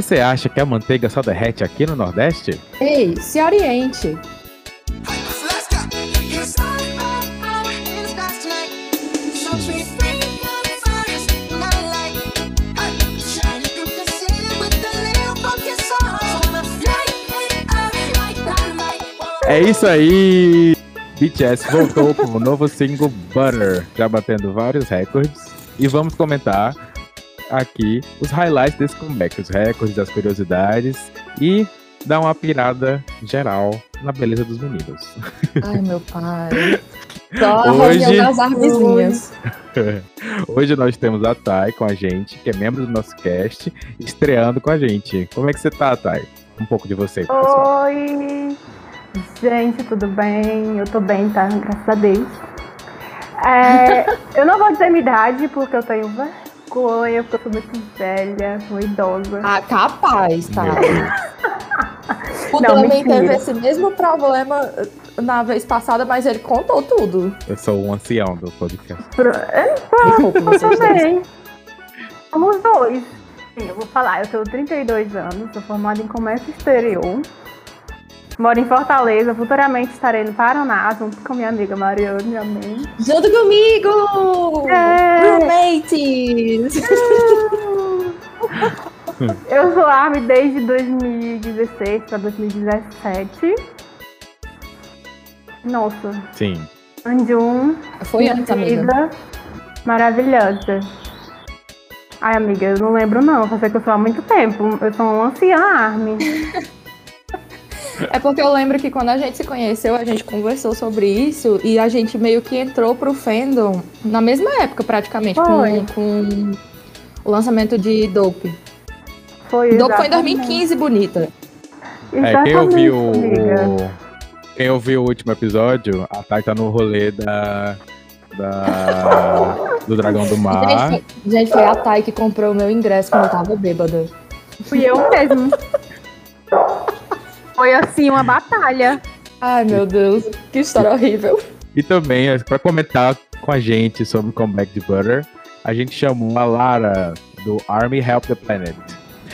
Você acha que a manteiga só derrete aqui no Nordeste? Ei, se oriente. É isso aí! BTS voltou com o novo single Butter, já batendo vários recordes. E vamos comentar aqui os highlights desse comeback, os recordes, as curiosidades e dar uma pirada geral na beleza dos meninos. Ai, meu pai. Só Hoje... armezinhas. Hoje nós temos a Thay com a gente, que é membro do nosso cast, estreando com a gente. Como é que você tá, Thay? Um pouco de você, pessoal. Oi! Gente, tudo bem? Eu tô bem, tá? Graças a Deus. É, eu não vou dizer minha idade, porque eu tenho vergonha, porque eu sou muito velha, sou idosa. Ah, capaz, tá? o não, também teve esse mesmo problema na vez passada, mas ele contou tudo. Eu sou um ancião do podcast. Pro... É, pronto, eu também. Somos dois. Sim, eu vou falar, eu tenho 32 anos, sou formada em comércio exterior. Moro em Fortaleza, futuramente estarei no Paraná, junto com minha amiga Mariana, minha mãe. Junto comigo! É. Roommates! Eu sou ARMY desde 2016 para 2017. Nossa. Sim. Anjum. Foi antes, amiga. Maravilhosa. Ai, amiga, eu não lembro não. Eu sei que eu sou há muito tempo. Eu sou uma anciã ARMY. É porque eu lembro que quando a gente se conheceu, a gente conversou sobre isso e a gente meio que entrou pro fandom na mesma época, praticamente, com, com, o lançamento de Dope. Foi, Dope foi em 2015, bonita. É, quem ouviu o, quem ouviu o último episódio, a Thay tá no rolê da, da do Dragão do Mar. Gente, gente, foi a Thay que comprou o meu ingresso quando eu tava bêbada. Fui eu mesmo. Foi assim uma batalha. Ai, meu Deus, que história horrível. E também, para comentar com a gente sobre o comeback de Butter, a gente chamou a Lara do Army Help the Planet.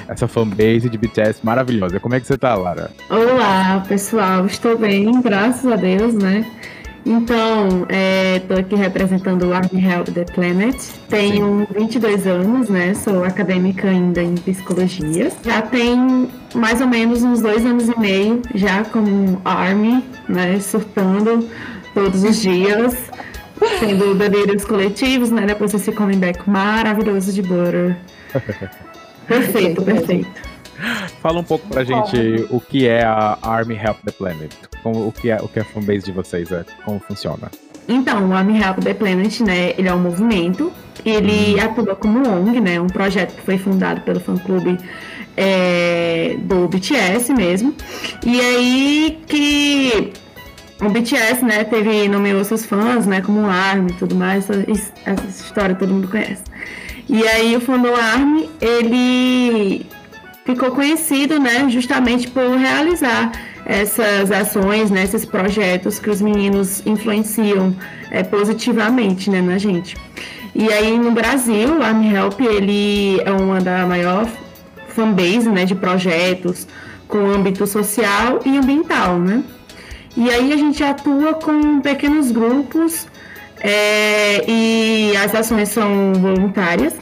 Essa fanbase de BTS maravilhosa. Como é que você tá, Lara? Olá, pessoal. Estou bem, graças a Deus, né? Então, estou é, aqui representando o Army Help the Planet. Tenho Sim. 22 anos, né? Sou acadêmica ainda em psicologia. Já tem mais ou menos uns dois anos e meio já como Army, né? Surtando todos os dias. Tendo delírios coletivos, né? Depois esse comeback maravilhoso de Butter. Perfeito, perfeito. Fala um pouco pra gente o que é a Army Help the Planet. Como, o, que é, o que é a fanbase de vocês, é, como funciona? Então, o Army Help the Planet, né, ele é um movimento, ele hum. atua como ONG, né, um projeto que foi fundado pelo fã-clube é, do BTS mesmo. E aí que o BTS, né, teve, nomeou seus fãs, né, como ARMY e tudo mais, essa, essa história todo mundo conhece. E aí o fã do ARMY, ele ficou conhecido, né, justamente por realizar essas ações, né, esses projetos que os meninos influenciam é, positivamente, né, na gente. E aí no Brasil, o Army Help ele é uma da maior fanbase, né, de projetos com âmbito social e ambiental, né. E aí a gente atua com pequenos grupos é, e as ações são voluntárias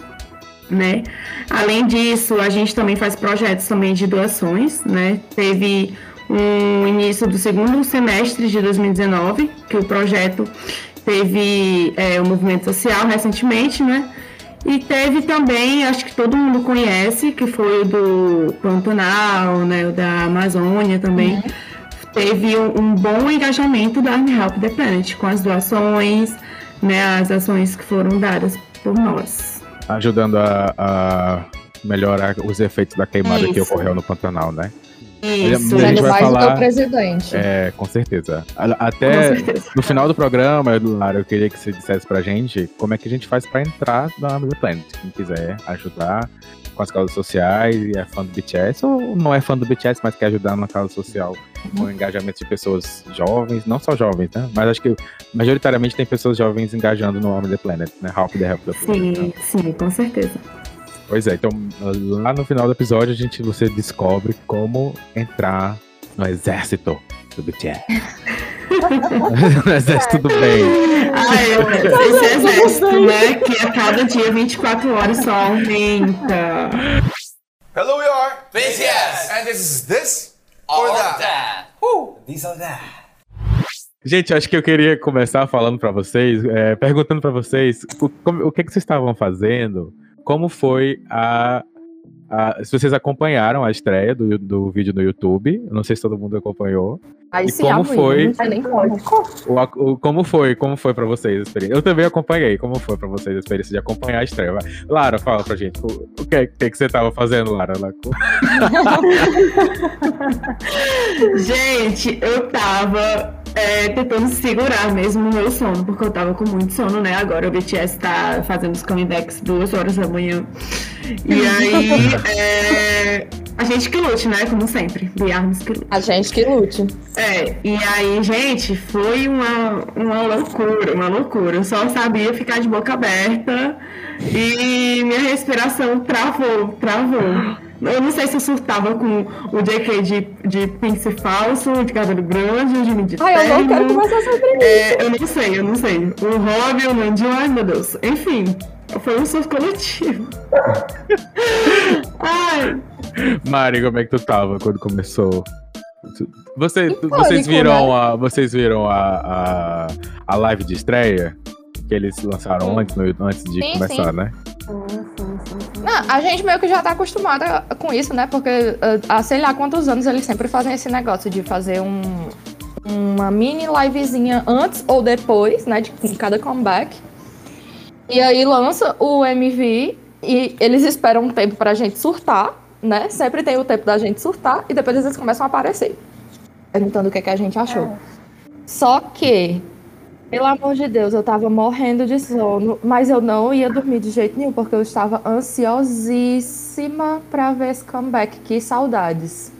né? Além disso, a gente também faz projetos também de doações, né? Teve um início do segundo semestre de 2019, que o projeto teve é, o movimento social recentemente, né? E teve também, acho que todo mundo conhece, que foi o do Pantanal, né? O da Amazônia também. Uhum. Teve um, um, bom engajamento da Army Help the Planet com as doações, né? As ações que foram dadas por nós ajudando a, a melhorar os efeitos da queimada Isso. que ocorreu no Pantanal, né? Isso, a gente vai falar, presidente. É, com certeza. Até com certeza. no final do programa, Lara, eu queria que você dissesse pra gente como é que a gente faz pra entrar na Army Planet. Quem quiser ajudar com as causas sociais e é fã do BTS, ou não é fã do BTS, mas quer ajudar na causa social com o engajamento de pessoas jovens, não só jovens, né? Mas acho que majoritariamente tem pessoas jovens engajando no Army the Planet, né? Help the Help the Planet. Sim, sim, com certeza. Pois é, então lá no final do episódio a gente você descobre como entrar no exército do BTS. no exército do bem. Ai, esse exército, né? Que a cada dia 24 horas só aumenta. Hello, we are BTS, and this is this or that. Woo, these or that. Gente, acho que eu queria começar falando para vocês, é, perguntando para vocês o, como, o que, que vocês estavam fazendo, como foi a se vocês acompanharam a estreia do, do vídeo no YouTube, eu não sei se todo mundo acompanhou. Aí e sim, como foi? nem como. O, o, como foi? Como foi para vocês a experiência? Eu também acompanhei. Como foi para vocês a experiência de acompanhar a estreia? Lara, fala pra gente. O, o que, que, que você tava fazendo, Lara? gente, eu tava é, tentando segurar mesmo o meu sono, porque eu tava com muito sono, né? Agora o BTS tá fazendo os comebacks duas horas da manhã. E aí, é, a gente que lute, né? Como sempre. The Arms que lute. A gente que lute. É, e aí, gente, foi uma, uma loucura, uma loucura. Eu só sabia ficar de boca aberta e minha respiração travou, travou. Eu não sei se surtava com o JK de, de pince falso, de cabelo grande, de midi Ai, eu não quero conversar sobre isso. É, eu não sei, eu não sei. O Rob, o Nandinho, ai meu Deus. Enfim, foi um surto coletivo. ai. Mari, como é que tu tava quando começou? Você, vocês viram, né? a, vocês viram a, a, a live de estreia? Que eles lançaram antes, no, antes de sim, começar, sim. né? A gente meio que já tá acostumada com isso, né? Porque há sei lá quantos anos eles sempre fazem esse negócio de fazer um, uma mini livezinha antes ou depois, né? De cada comeback. E aí lança o MV e eles esperam um tempo pra gente surtar, né? Sempre tem o tempo da gente surtar e depois eles começam a aparecer. Perguntando o que, é que a gente achou. É. Só que, pelo amor de Deus, eu tava morrendo de sono, mas eu não ia dormir de jeito nenhum, porque eu estava ansiosíssima pra ver esse comeback. Que saudades.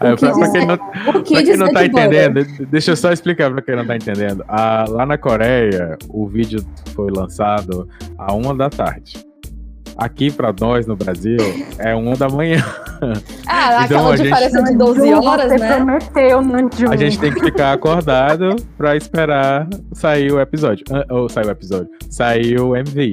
É, pra, pra, quem não, pra quem não tá entendendo, deixa eu só explicar pra quem não tá entendendo. Ah, lá na Coreia, o vídeo foi lançado a uma da tarde. Aqui pra nós no Brasil é uma da manhã. Ah, então, aquela diferença gente, de 12 horas, você né? Prometeu, a gente tem que ficar acordado pra esperar sair o episódio. Ou sair o episódio. Sair o MV.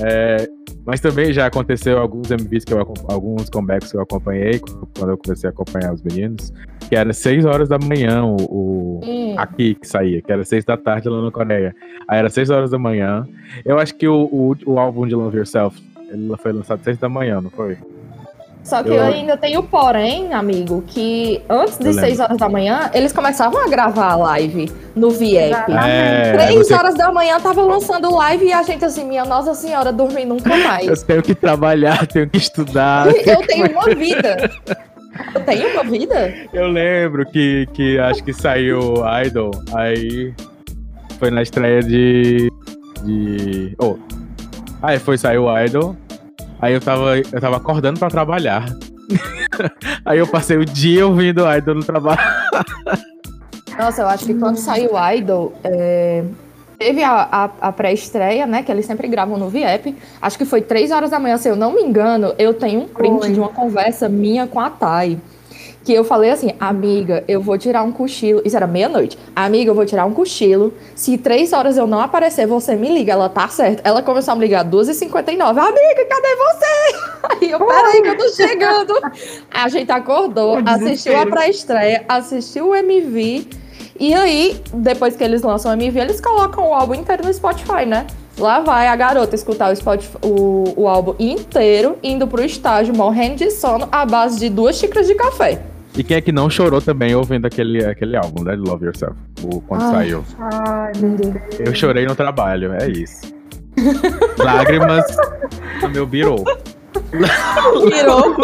É, mas também já aconteceu alguns MVs que eu alguns comebacks que eu acompanhei quando eu comecei a acompanhar os meninos, que era 6 horas da manhã o, o hum. aqui que saía, que era 6 da tarde lá na Coreia. Aí era 6 horas da manhã. Eu acho que o, o, o álbum de Love Yourself, ele foi lançado 6 da manhã, não foi? Só que eu... eu ainda tenho porém, amigo, que antes de 6 horas da manhã, eles começavam a gravar a live no VIP. É, 3 você... horas da manhã tava lançando live e a gente assim, minha Nossa Senhora, dormir nunca mais. Eu tenho que trabalhar, tenho que estudar. Eu tenho uma vida. Eu tenho uma vida? Eu lembro que, que acho que saiu Idol, aí foi na estreia de. de. Oh. Aí foi, saiu Idol, Aí eu tava, eu tava acordando pra trabalhar. Aí eu passei o dia ouvindo Idol no trabalho. Nossa, eu acho que quando saiu Idol, é... teve a, a, a pré-estreia, né? Que eles sempre gravam no VIP. Acho que foi três horas da manhã, se eu não me engano. Eu tenho um print Oi. de uma conversa minha com a Thay que eu falei assim, amiga, eu vou tirar um cochilo. Isso era meia-noite. Amiga, eu vou tirar um cochilo. Se três horas eu não aparecer, você me liga. Ela tá certa. Ela começou a me ligar 2h59. Amiga, cadê você? Aí eu, peraí, que eu tô chegando. a gente acordou, assistiu a pré-estreia, assistiu o MV. E aí, depois que eles lançam o MV, eles colocam o álbum inteiro no Spotify, né? Lá vai a garota escutar o, Spotify, o, o álbum inteiro, indo pro estágio, morrendo de sono, à base de duas xícaras de café. E quem é que não chorou também ouvindo aquele, aquele álbum, né? Love Yourself, o, quando ai, saiu. Ai, meu Deus. Eu chorei no trabalho, é isso. Lágrimas no meu birô. Virou.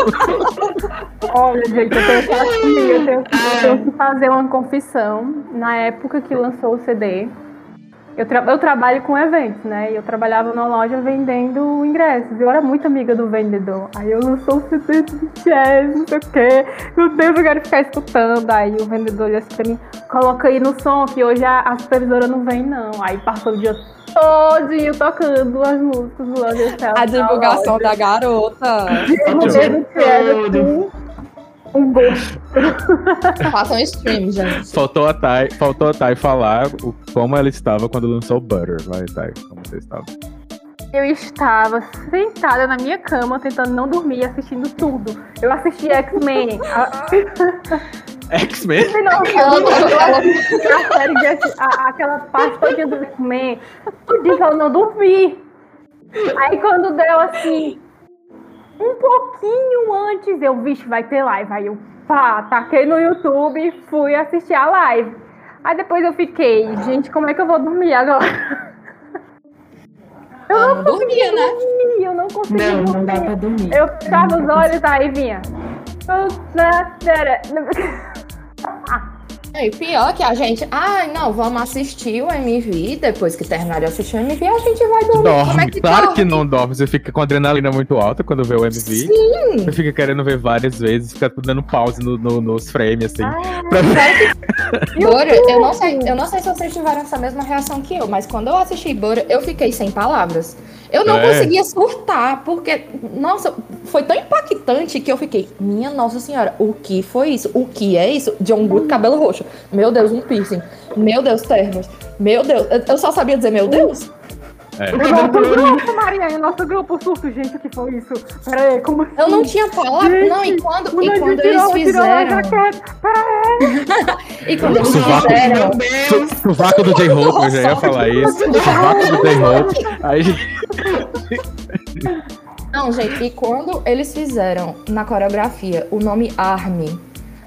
Olha, gente, eu tenho, que, eu, tenho que, eu tenho que fazer uma confissão. Na época que lançou o CD, eu, tra eu, trabalho com eventos, né? E eu trabalhava numa loja vendendo ingressos. Eu era muito amiga do vendedor. Aí eu lançou o CD do BTS, não sei o quê. Meu Deus, eu quero ficar escutando. Aí o vendedor disse pra mim, coloca aí no som, que hoje a, a supervisora não vem, não. Aí passou o dia todinho tocando as músicas do Love A divulgação da garota. Deus do céu, um gosto. Façam stream, gente. Faltou a Thay, faltou a Thay falar o, como ela estava quando lançou Butter. Vai, Thay, como você estava? Eu estava sentada na minha cama, tentando não dormir, assistindo tudo. Eu assisti X-Men. X-Men? aquela parte toda do X-Men. Eu disse, eu não dormi. Aí quando deu assim, um pouquinho antes, eu, vixe, vai ter live. Aí eu, pá, taquei no YouTube e fui assistir a live. Aí depois eu fiquei, gente, como é que eu vou dormir agora? Eu não, não dormia, né? Dormir, eu não conseguia Não, não dá pra dormir. Eu fechava os olhos, aí vinha. E pior que a gente, ai, ah, não, vamos assistir o MV, depois que terminar de assistir o MV, a gente vai dormir. Dorme. Como é que claro dorme? que não dorme, você fica com a adrenalina muito alta quando vê o MV. Sim. Você fica querendo ver várias vezes, fica dando pause no, no, nos frames, assim. Ah, pra ver. Bora, eu não sei, eu não sei se vocês tiveram essa mesma reação que eu, mas quando eu assisti Bora, eu fiquei sem palavras. Eu não é. conseguia surtar, porque, nossa, foi tão impactante que eu fiquei, minha nossa senhora, o que foi isso? O que é isso? John Good, cabelo roxo. Meu Deus, um piercing. Meu Deus, termos. Meu Deus, eu só sabia dizer meu Deus. É. O nosso grupo, Maria, nosso grupo surto, gente, o que foi isso? Peraí, como assim? Eu não tinha palavra, não, e quando, e quando tirou, eles fizeram... e quando eles sovaco, fizeram... O vácuo do J-Hope, eu já ia falar isso. O vácuo do J-Hope. Aí... Não, gente, e quando eles fizeram na coreografia o nome Army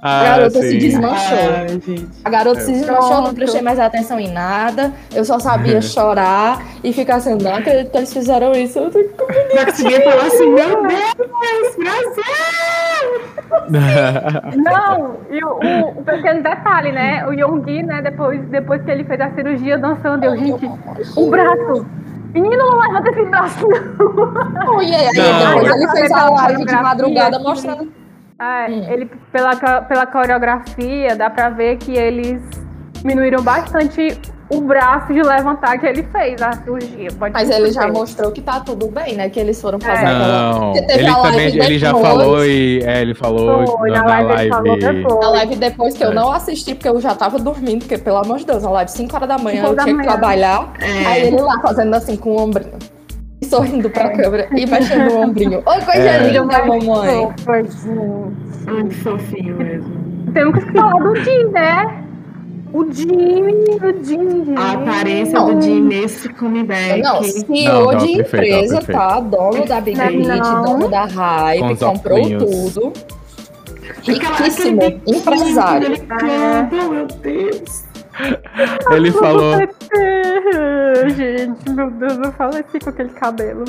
ah, a garota sim. se desmanchou. Ah, a garota é. se desmanchou, não prestei mais atenção em nada. Eu só sabia chorar e ficar assim, não acredito que eles fizeram isso. Eu não conseguia falar assim, meu Deus, Brasil! não, e o, o, o, pequeno detalhe, né? O Yonggi, né, depois, depois que ele fez a cirurgia dançando, eu, gente, o braço. Menino, não levanta esse braço, não. Oh, yeah. Aí depois ele fez a live de madrugada mostrando é, ele, pela, pela coreografia, dá pra ver que eles diminuíram bastante o braço de levantar que ele fez a cirurgia. Pode Mas ele já mostrou que tá tudo bem, né? Que eles foram fazer é. Não, ele também ele já falou e é, ele falou Foi, na, na, live. live. Na live depois que é. eu não assisti, porque eu já tava dormindo, porque pelo amor de Deus, na live 5 horas da manhã eu tinha manhã. que trabalhar. É. Aí ele lá fazendo assim com o ombrinho sorrindo pra é. câmera e baixando o ombrinho. Oi, coisa é. linda, mamãe. Muito fofinho mesmo. Temos que falar do Jim, né? O Jimmy, o Jim. A aparência não. do Jim nesse comeback. Não, CEO de empresa, não, tá? Dono da Big Hit, dono da Hype, comprou tudo. Riquíssimo, empresário. Meu Deus. Ele falou. Gente, meu Deus, eu faleci com aquele cabelo.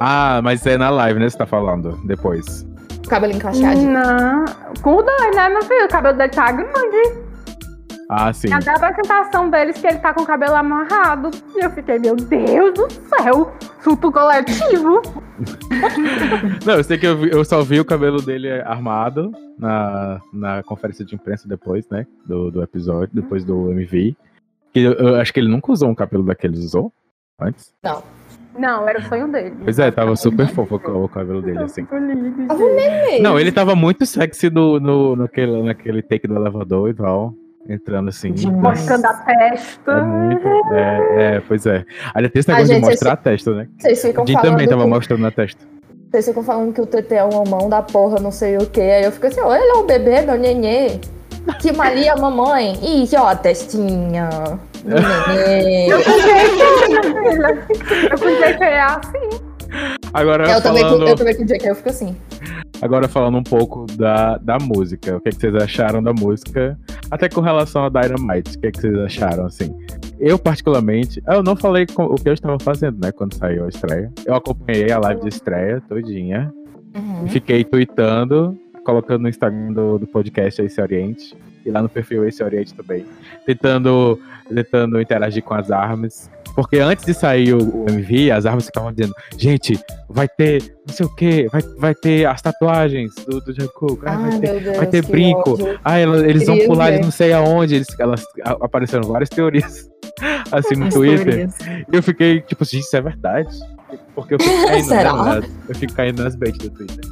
Ah, mas é na live, né? Você tá falando depois. Cabelo encaixado. Não, com o né, meu filho? O cabelo dele tá grande. Ah, sim. Até a apresentação deles que ele tá com o cabelo amarrado. E eu fiquei, meu Deus do céu, surto coletivo. Não, eu sei que eu, eu, só vi o cabelo dele armado na, na conferência de imprensa depois, né? Do, do episódio, depois do MV. Eu, eu acho que ele nunca usou um cabelo daqueles, usou? Antes? Não. Não, era o sonho dele. Pois é, tava super fofo o cabelo dele, assim. Não, ele tava muito sexy no, no, naquele, naquele take do elevador e tal entrando assim. Mostrando a testa. É, muito, é, é, pois é. Aí tem esse negócio gente, de mostrar a testa, né? Vocês ficam a também tava que... mostrando a testa. Vocês ficam falando que o TT é uma mão da porra, não sei o que. Aí eu fico assim, olha ele é um bebê, meu nenê. Que Maria, mamãe. Ih, ó, a testinha. nenê. eu podia ser é assim. Agora, eu, falando... também, eu também com o JK eu fico assim. Agora falando um pouco da, da música, o que, é que vocês acharam da música? Até com relação a Dynamite, o que, é que vocês acharam, assim? Eu, particularmente, eu não falei o que eu estava fazendo, né, quando saiu a estreia. Eu acompanhei a live de estreia todinha. Uhum. E fiquei tweetando, colocando no Instagram do, do podcast aí, Se Oriente. e lá no perfil Esse Oriente também, tentando, tentando interagir com as armas. Porque antes de sair o, MV, as armas ficavam dizendo, gente, vai ter não sei o que, vai, vai ter as tatuagens do, do Jungkook, ah, vai, ter, Deus, vai ter brinco, ah, eles vão pular de não sei aonde, eles, elas apareceram várias teorias assim no As Twitter. Teorias. E eu fiquei, tipo, gente, isso é verdade? Porque eu fico caindo, né, eu fico caindo nas baits do Twitter.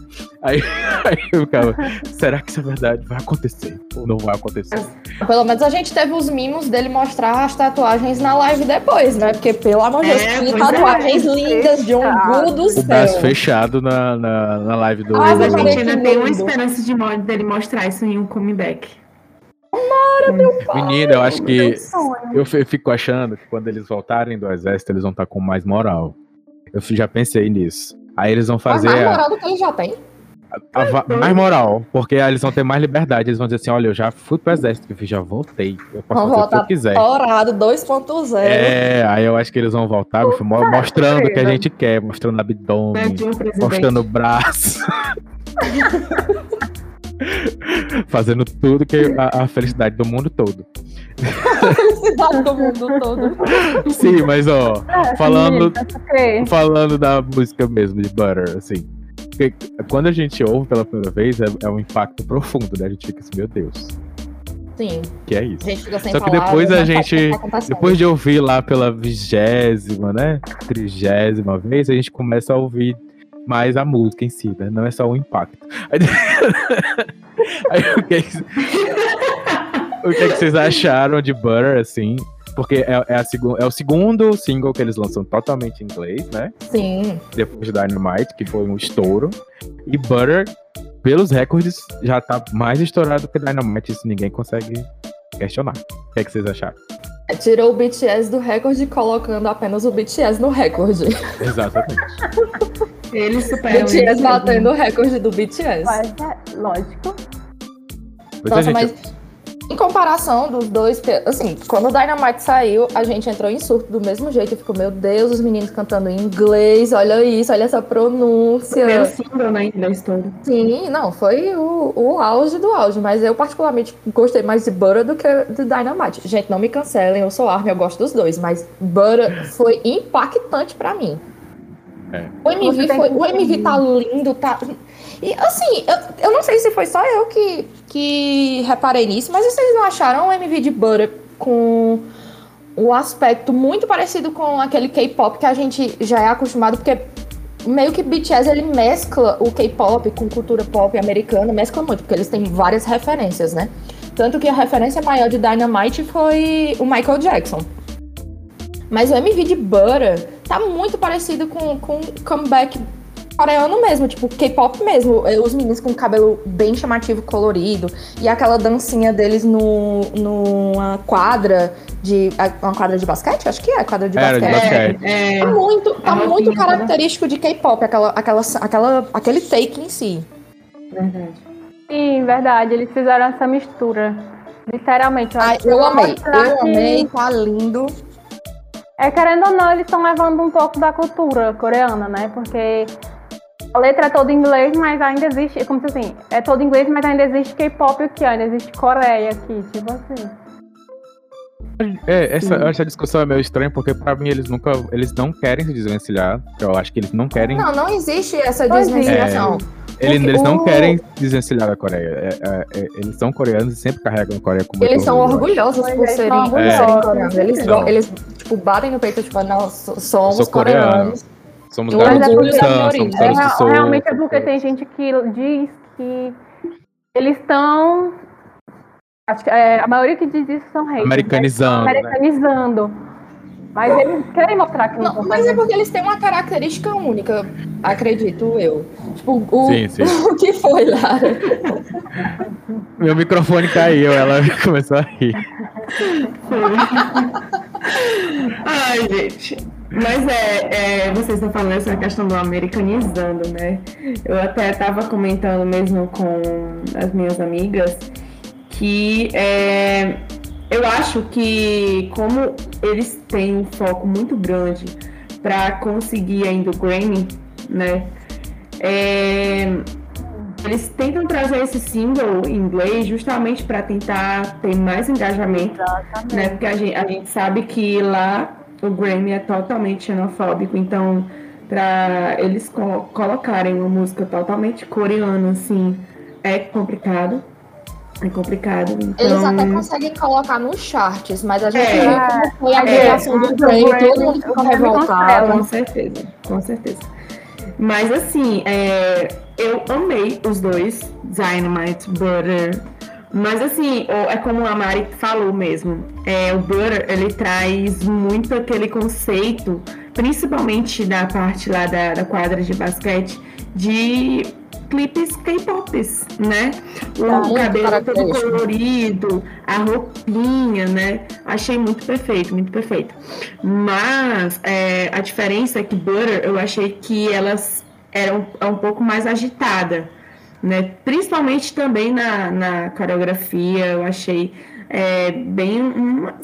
Aí, aí eu ficava, será que isso é verdade? Vai acontecer ou não vai acontecer? Pelo menos a gente teve os mimos dele mostrar as tatuagens na live depois, né? Porque, pelo amor de Deus, é, que tatuagens é, lindas de um do céu. O braço fechado na, na, na live do. Ah, mas a gente ainda tem uma esperança de dele mostrar isso em um comeback. Tomara, meu pai. Menina, eu acho que. Eu fico achando que quando eles voltarem do exército, eles vão estar com mais moral. Eu já pensei nisso. Aí eles vão fazer. mais moral do que eles já têm. A, a, mais moral, porque aí eles vão ter mais liberdade. Eles vão dizer assim: olha, eu já fui pro exército, eu já voltei. Eu posso vão fazer o que eu quiser. Dourado 2.0. É, aí eu acho que eles vão voltar mostrando o que a gente quer, mostrando abdômen, mostrando o braço. Fazendo tudo que a, a, felicidade do mundo todo. felicidade do mundo todo. Sim, mas ó, é, falando, falando da música mesmo de Butter, assim. Quando a gente ouve pela primeira vez, é, é um impacto profundo, né? A gente fica assim, meu Deus. Sim. Que é isso. Só que depois a gente. Tá depois de ouvir lá pela vigésima, né? Trigésima vez, a gente começa a ouvir mais a música em si, né? Não é só o impacto. Aí, aí o, que é que, o que, é que vocês acharam de Butter, assim? Porque é, é, a é o segundo single que eles lançam totalmente em inglês, né? Sim. Depois de Dynamite, que foi um estouro. E Butter, pelos recordes, já tá mais estourado que Dynamite, isso ninguém consegue questionar. O que, é que vocês acharam? Tirou o BTS do recorde colocando apenas o BTS no recorde. Exatamente. Eles superam BTS batendo o recorde do BTS. Mas é lógico. Nossa, gente... mas em comparação dos dois, assim, quando o Dynamite saiu, a gente entrou em surto do mesmo jeito. Ficou, meu Deus, os meninos cantando em inglês, olha isso, olha essa pronúncia. Primeiro single, né, inglês todo. Sim, não, foi o, o auge do auge, mas eu particularmente gostei mais de Butter do que de Dynamite. Gente, não me cancelem, eu sou Army, eu gosto dos dois, mas Butter foi impactante para mim. É. O MV, foi, o MV tá lindo, tá. E assim, eu, eu não sei se foi só eu que, que reparei nisso, mas vocês não acharam o MV de Butter com um aspecto muito parecido com aquele K-pop que a gente já é acostumado, porque meio que BTS ele mescla o K-pop com cultura pop americana, mescla muito, porque eles têm várias referências, né? Tanto que a referência maior de Dynamite foi o Michael Jackson. Mas o MV de Butter tá muito parecido com, com comeback coreano mesmo, tipo K-pop mesmo. É, os meninos com cabelo bem chamativo, colorido. E aquela dancinha deles no, numa quadra de. Uma quadra de basquete? Acho que é quadra de Era basquete. De basquete. É, é, tá muito, tá muito característico de K-pop, aquela, aquela, aquela, aquele take em si. Verdade. Sim, verdade. Eles fizeram essa mistura. Literalmente. Eu, Ai, eu amei. Eu amei, tá lindo. É, querendo ou não, eles estão levando um pouco da cultura coreana, né? Porque a letra é toda em inglês, mas ainda existe, como se assim, é todo em inglês, mas ainda existe K-pop aqui, ainda existe Coreia aqui, tipo assim. É, essa, essa discussão é meio estranha, porque pra mim eles nunca. Eles não querem se desvencilhar. Eu acho que eles não querem. Não, não existe essa desvencilhação. É, eles, eles não querem desvencilhar da Coreia. É, é, é, eles são coreanos e sempre carregam a Coreia como Eles são orgulhosos por serem, é. coreanos. Eles, eles, tipo, batem no peito, tipo, nós somos coreanos. Somos garotos é do Sam, somos garotos é, Realmente é porque tem gente que diz que eles estão. É, a maioria que diz isso são reis. Americanizando. Né? Americanizando. Mas eles querem mostrar que não. não mas é porque eles têm uma característica única, acredito eu. Tipo, o, sim, sim. o que foi, Lara? Meu microfone caiu, ela começou a rir. Ai, gente. Mas é, é, vocês estão falando essa questão do americanizando, né? Eu até estava comentando mesmo com as minhas amigas que é, eu acho que como eles têm um foco muito grande para conseguir ainda o Grammy, né? É, eles tentam trazer esse single em inglês justamente para tentar ter mais engajamento, Exatamente. né? Porque a gente, a gente sabe que lá o Grammy é totalmente xenofóbico, então para eles co colocarem uma música totalmente coreana assim é complicado. É complicado. Então... Eles até conseguem colocar nos charts, mas a gente É. viu como foi a É. criação do Grammy, todo mundo ficou revoltado. Com certeza, com certeza. Mas assim, é, eu amei os dois, Dynamite, Butter. Mas assim, o- é como a Mari falou mesmo, é, o Butter, ele traz muito aquele conceito, principalmente da parte lá da, da quadra de basquete, de clipes K-pops, né? O Tá muito cabelo todo colorido, a roupinha, né? Achei muito perfeito, muito perfeito. Mas é, a diferença é que Butter, eu achei que elas eram é um pouco mais agitada, né? Principalmente também na, na coreografia, eu achei é, bem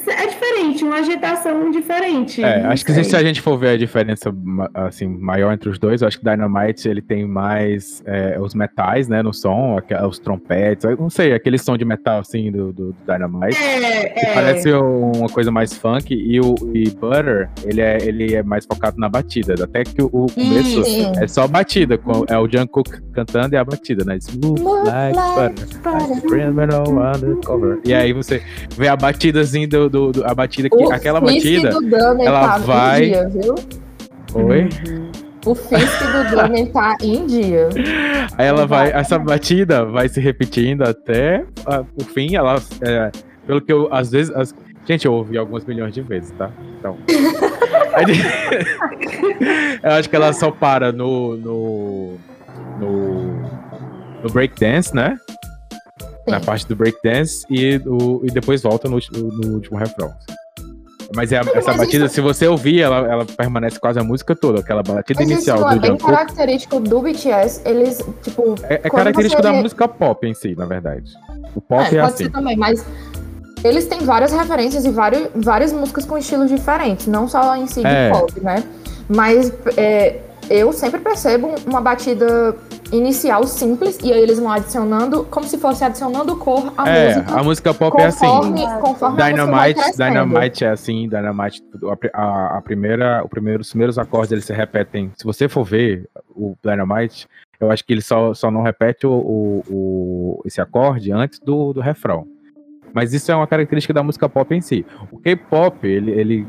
é diferente, uma agitação diferente. É, acho que se a gente for ver a diferença assim, maior entre os dois, eu acho que Dynamite ele tem mais é, os metais, né, no som, os trompetes, não sei, aquele som de metal assim do, do, do Dynamite. É, que é, Parece uma coisa mais funk e o e Butter, ele é, ele é mais focado na batida. Até que o, o começo Sim. é só batida, com, é o Jungkook cantando e a batida, né? Smooth like butter, criminal undercover. E aí você vê a batidazinha do, do, do- a batida que aquela batida. ela tá vai- em dia, viu? Oi? O Fisk do Dunner tá em dia. Aí ela vai, essa batida vai se repetindo até ah, o fim. Ela, é, pelo que eu, às vezes, as- gente, eu ouvi alguns milhões de vezes, tá? Então, Aí- eu acho que ela só para no no no, no breakdance, né? Na parte do breakdance e, o, e depois volta no, no último refrão. Mas é, essa mas batida, isso- se você ouvir, ela, ela permanece quase a música toda, aquela batida Mas inicial isso é do bem Jungkook. característico do BTS. Eles, tipo. É, é característico você da música pop em si, na verdade. O pop É, é, pode assim. ser também, mas eles têm várias referências e vários, várias músicas com estilos diferentes, não só em si de É. pop, né? Mas é, eu sempre percebo uma batida inicial simples e aí eles vão adicionando, como se fosse adicionando cor à É, música. a música pop é assim. Conforme, conforme a música vai Dynamite. Dynamite é assim, Dynamite, a, a, primeira, o primeiro, os primeiros acordes eles se repetem. Se você for ver o Dynamite, eu acho que ele só, só não repete o, o- o- esse acorde antes do, do refrão. Mas isso é uma característica da música pop em si. O K-pop, ele, ele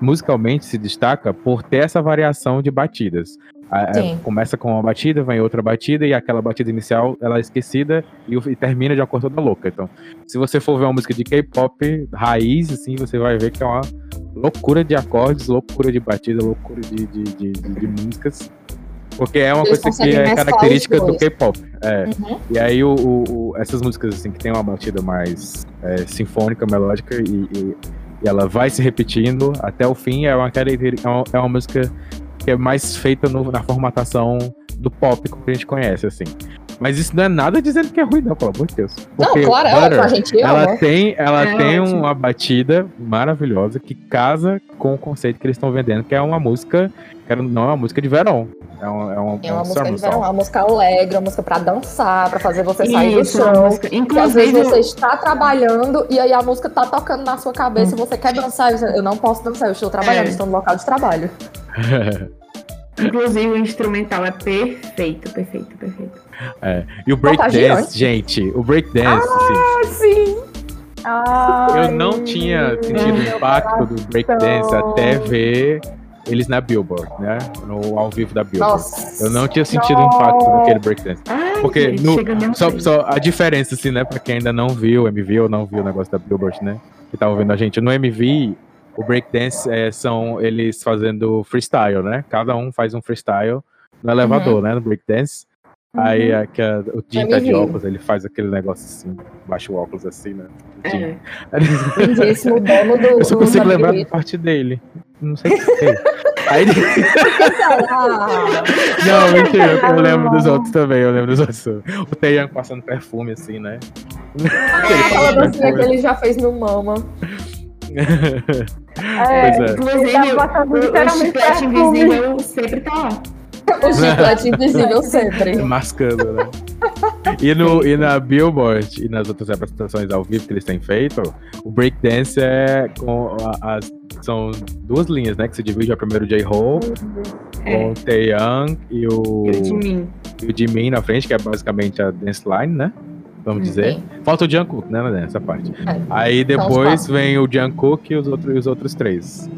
musicalmente se destaca por ter essa variação de batidas. É, Sim. começa com uma batida, vem outra batida, e aquela batida inicial ela é esquecida e, e termina de uma cor toda louca. Então, se você for ver uma música de K-pop raiz, assim, você vai ver que é uma loucura de acordes, loucura de batida, loucura de, de, de, de- músicas. Porque é uma Eles coisa que é característica do. K-pop. É. Uhum. E aí o, o- o- essas músicas assim que tem uma batida mais é, sinfônica, melódica e, e- e ela vai se repetindo até o fim, é é uma, é uma música que é mais feita no- na formatação do pop que a gente conhece, assim. Mas isso não é nada dizendo que é ruim, não, pelo amor de Deus. Não, Porque claro, é Butter, ótimo, a gente ela tem, ela É tem ótimo. uma batida maravilhosa que casa com o conceito que eles estão vendendo, que é uma música, que não é uma música de verão. É, um, é, um, É uma um música de verão, song. uma música alegre, uma música pra dançar, pra fazer você sair do Isso, uma chão. música- E às vezes Inclusive, você está trabalhando e aí a música tá tocando na sua cabeça e você quer dançar. você, Eu não posso dançar, eu estou trabalhando, É. estou no local de trabalho. inclusive o instrumental é perfeito, perfeito, perfeito. É. E o breakdance, gente, o breakdance, assim, Sim. eu não tinha sentido o impacto do breakdance até ver eles na Billboard, né? No ao vivo da Billboard. Nossa. Eu não tinha sentido o impacto daquele breakdance. Ai, Porque gente, no- Só, só a diferença, assim, né? Pra quem ainda não viu o MV ou não viu o negócio da Billboard, né? Que tá ouvindo a gente. No MV, o breakdance é, são eles fazendo freestyle, né? Cada um faz um freestyle no elevador, né? No breakdance. Aí Uhum. a, que a- o Jim tá de MV. óculos, ele faz aquele negócio assim, baixa o óculos assim, né? É. Lindíssimo, dono do. Eu só consigo lembrar da parte dele. Não sei o que. Aí, Ah, não, mentira, eu lembro dos outros também, eu lembro dos outros. O Taeyang passando perfume, assim, né? Aquela dancinha que ele já fez no Mama. É, Pois é. Inclusive, Ele tá o, o chiclete invisível sempre tá lá. O chiclete invisível sempre. Mascando, né? E, no, e na Billboard e nas outras apresentações ao vivo que eles têm feito, o breakdance é com a- as. São duas linhas, né? Que se divide a primeiro J-Hope com o Tae Young e o, Eu de mim. e o Jimin na frente, que é basicamente a dance line, né? Vamos dizer. Sim. Falta o Jungkook, né, nessa parte. É. Aí depois vem o Jungkook e os outros, e os outros três.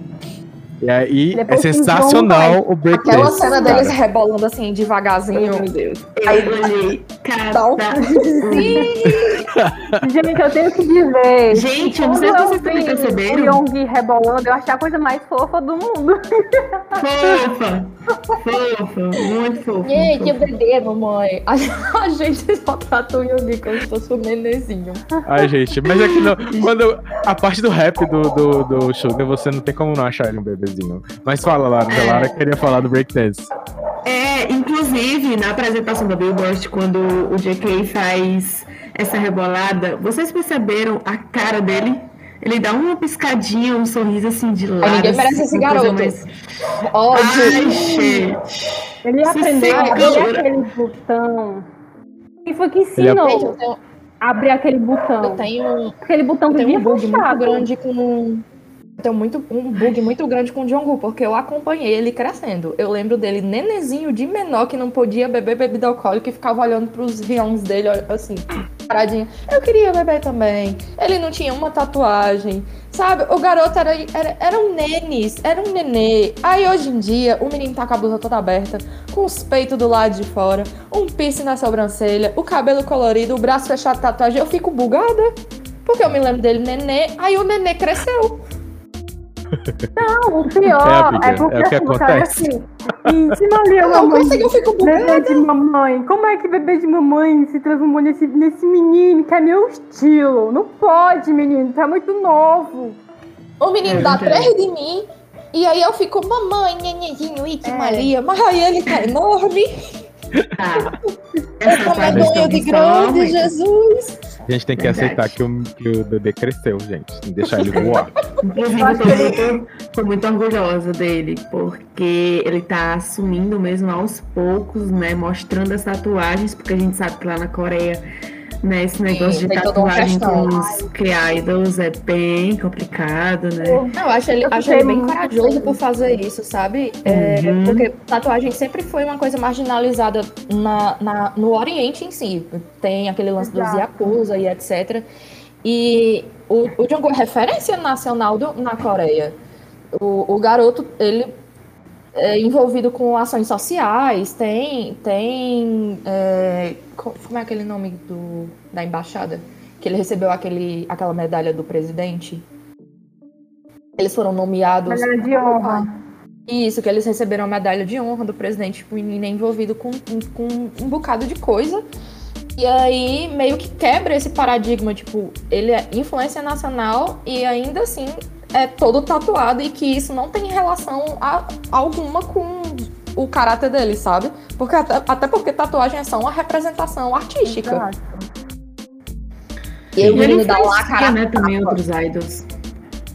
E aí é Depois que sensacional o breakdance. Aquela cena cara. deles rebolando assim, devagarzinho. Meu Deus. Aí- Eu olhei. Cada. Gente, eu tenho que dizer. Gente, eu não sei se vocês também perceberam. O Young rebolando, eu achei a coisa mais fofa do mundo. Fofa. Fofa. Muito fofa. Gente, muito fofa. bebê, mamãe. A, a gente só trata o Yugi como se fosse um nenenzinho. Ai, gente, mas é que não, quando a parte do rap do, do, do Sugar, você não tem como não achar ele um bebezinho. Mas fala, Lara, É. a Lara queria falar do breakdance. É, inclusive, na apresentação da Billboard, quando o JK faz essa rebolada, vocês perceberam a cara dele? Ele dá uma piscadinha, um sorriso assim de lado. ninguém merece assim, esse garoto. mais- Ai, Ódio. gente. Ele Se aprendeu a abrir aquele botão. Quem foi que Ele ensinou eu a abrir aquele eu botão? tenho, Aquele botão eu tenho vivia um bug muito grande com. Eu tenho muito, um bug muito grande com o Jungkook, porque eu acompanhei ele crescendo. Eu lembro dele nenenzinho de menor que não podia beber bebida alcoólica e ficava olhando pros riões dele, assim, paradinho. Eu queria beber também. Ele não tinha uma tatuagem. Sabe, o garoto era, era, era um nenes, era um nenê. Aí hoje em dia, o menino tá com a blusa toda aberta, com os peitos do lado de fora, um piercing na sobrancelha, o cabelo colorido, o braço fechado tatuagem. Eu fico bugada. Porque eu me lembro dele nenê, aí o nenê cresceu. Não, o É, pior amiga, é, porque é o que assim, acontece. assim. Ixi, Maria, Eu não mamãe. consigo, eu fico Bebê de mamãe. Como é que bebê de mamãe se transformou nesse, nesse menino que é meu estilo? Não pode, menino. Tá muito novo. O menino É, dá três de mim. E aí eu fico, mamãe, nenenzinho, Iti É. Maria. Mas aí ele tá enorme. Eu Essa tô parte medonha de do grande. Jesus. A gente tem que Verdade. aceitar que o, que o bebê cresceu, gente. Deixar ele voar. Inclusive, eu tô muito, tô muito orgulhosa dele, porque ele tá assumindo mesmo aos poucos, né? Mostrando as tatuagens, porque a gente sabe que lá na Coreia, né, esse negócio de toda uma tatuagem com os K-idols é bem complicado, né? Eu acho ele, Eu acho ele bem corajoso por fazer isso, sabe? É, Uhum. Porque tatuagem sempre foi uma coisa marginalizada na, na- no Oriente em si. Tem aquele lance dos Exato. Yakuza e etc. E o, o Jungkook é referência nacional do- na Coreia. O, o garoto, ele é envolvido com ações sociais, tem. tem é, co- como é aquele nome do, da embaixada? Que ele recebeu aquele, aquela medalha do presidente. Eles foram nomeados. Medalha de honra. Isso, que eles receberam a medalha de honra do presidente. Tipo, o menino é envolvido com, com um bocado de coisa. E aí meio que quebra esse paradigma, tipo, ele é influência nacional e ainda assim é todo tatuado e que isso não tem relação a- alguma com o caráter dele, sabe? Porque até, até porque tatuagem é só uma representação artística. Exato. E aí ele dá lá a cara. né, também outros idols.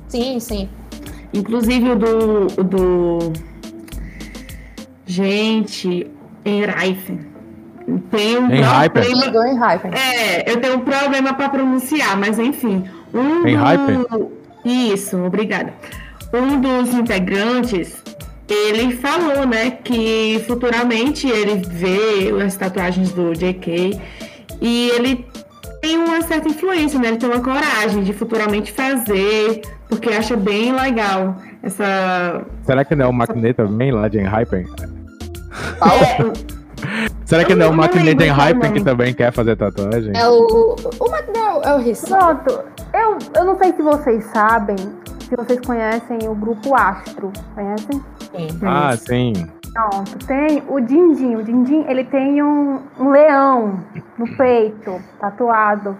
Sim, sim. Inclusive o do. Do... Gente, Enreifen. Tem um problema. É, eu tenho um problema para pronunciar, mas enfim. Um do... Isso, obrigada. Um dos integrantes, ele falou, né, que futuramente ele vê as tatuagens do JK e ele tem uma certa influência, né? Ele tem uma coragem de futuramente fazer, porque acha bem legal essa. Será que não é o Magneto também lá de Enhypen? Será que não é o não lembro qual Enhypen nome. que também quer fazer tatuagem? É o. O Magnel é o Rissi. Pronto. Eu, eu não sei se vocês sabem, se vocês conhecem o grupo Astro. Conhecem? Ah, sim. Pronto. Tem o Dindim. O Dindim, ele tem um, um leão no peito, tatuado.